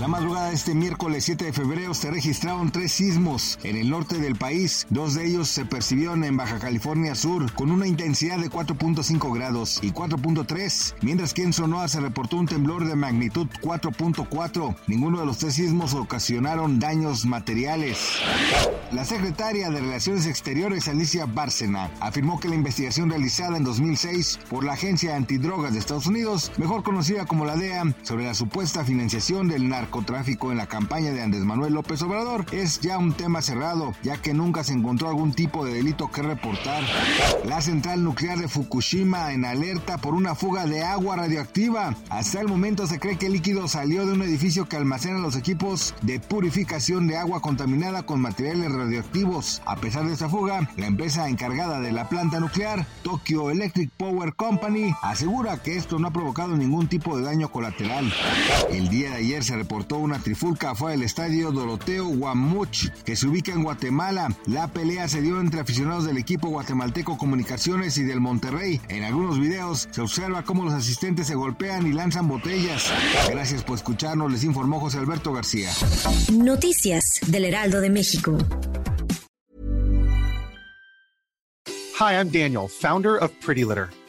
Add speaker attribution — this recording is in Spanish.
Speaker 1: La madrugada de este miércoles 7 de febrero se registraron tres sismos en el norte del país. Dos de ellos se percibieron en Baja California Sur con una intensidad de 4.5 grados y 4.3, mientras que en Sonora se reportó un temblor de magnitud 4.4. Ninguno de los tres sismos ocasionaron daños materiales. La secretaria de Relaciones Exteriores, Alicia Bárcena, afirmó que la investigación realizada en 2006 por la Agencia Antidrogas de Estados Unidos, mejor conocida como la DEA, sobre la supuesta financiación del narcotráfico tráfico en la campaña de Andrés Manuel López Obrador es ya un tema cerrado, ya que nunca se encontró algún tipo de delito que reportar. La central nuclear de Fukushima en alerta por una fuga de agua radioactiva. Hasta el momento se cree que el líquido salió de un edificio que almacena los equipos de purificación de agua contaminada con materiales radioactivos. A pesar de esta fuga, la empresa encargada de la planta nuclear, Tokyo Electric Power Company, asegura que esto no ha provocado ningún tipo de daño colateral. El día de ayer se reportó una trifulca fue del estadio Doroteo Guamuch, que se ubica en Guatemala. La pelea se dio entre aficionados del equipo guatemalteco Comunicaciones y del Monterrey. En algunos videos se observa cómo los asistentes se golpean y lanzan botellas. Gracias por escucharnos, les informó José Alberto García.
Speaker 2: Noticias del Heraldo de México.
Speaker 3: Hi, I'm Daniel, founder of Pretty Litter.